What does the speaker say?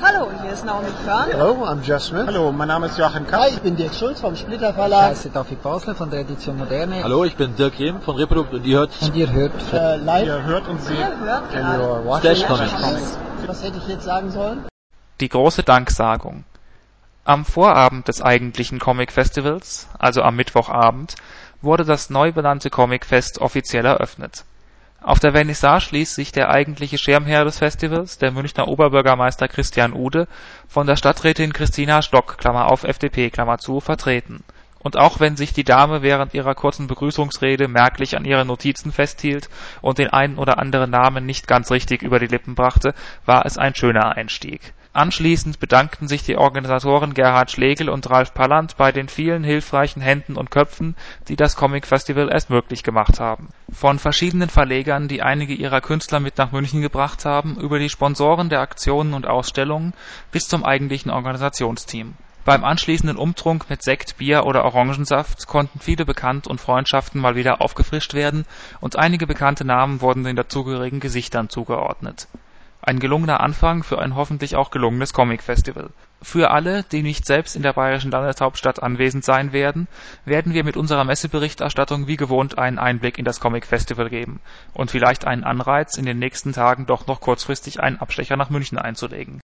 Hallo, hier ist Naomi Körn. Hello, I'm Jeff Smith. Hallo, mein Name ist Joachim Kapp. Hi, ich bin Dirk Schulz vom Splitter Ich Verlag. heiße David Basler von der Edition Moderne. Hallo, ich bin Dirk Rehm von Reprodukt und ihr hört Und ihr hört Äh, live. Ihr hört und seht Ihr hört gerade Comics. Was hätte ich jetzt sagen sollen? Die große Danksagung. Am Vorabend des eigentlichen Comic Festivals, also am Mittwochabend, wurde das neu benannte Comic Fest offiziell eröffnet. Auf der Vernissage ließ sich der eigentliche Schirmherr des Festivals, der Münchner Oberbürgermeister Christian Ude, von der Stadträtin Christina Stock Klammer auf (FDP) Klammer zu, vertreten. Und auch wenn sich die Dame während ihrer kurzen Begrüßungsrede merklich an ihren Notizen festhielt und den einen oder anderen Namen nicht ganz richtig über die Lippen brachte, war es ein schöner Einstieg. Anschließend bedankten sich die Organisatoren Gerhard Schlegel und Ralf Palland bei den vielen hilfreichen Händen und Köpfen, die das Comic Festival erst möglich gemacht haben. Von verschiedenen Verlegern, die einige ihrer Künstler mit nach München gebracht haben, über die Sponsoren der Aktionen und Ausstellungen bis zum eigentlichen Organisationsteam. Beim anschließenden Umtrunk mit Sekt, Bier oder Orangensaft konnten viele Bekannt und Freundschaften mal wieder aufgefrischt werden und einige bekannte Namen wurden den dazugehörigen Gesichtern zugeordnet. Ein gelungener Anfang für ein hoffentlich auch gelungenes Comic-Festival. Für alle, die nicht selbst in der bayerischen Landeshauptstadt anwesend sein werden, werden wir mit unserer Messeberichterstattung wie gewohnt einen Einblick in das Comic-Festival geben und vielleicht einen Anreiz, in den nächsten Tagen doch noch kurzfristig einen Abstecher nach München einzulegen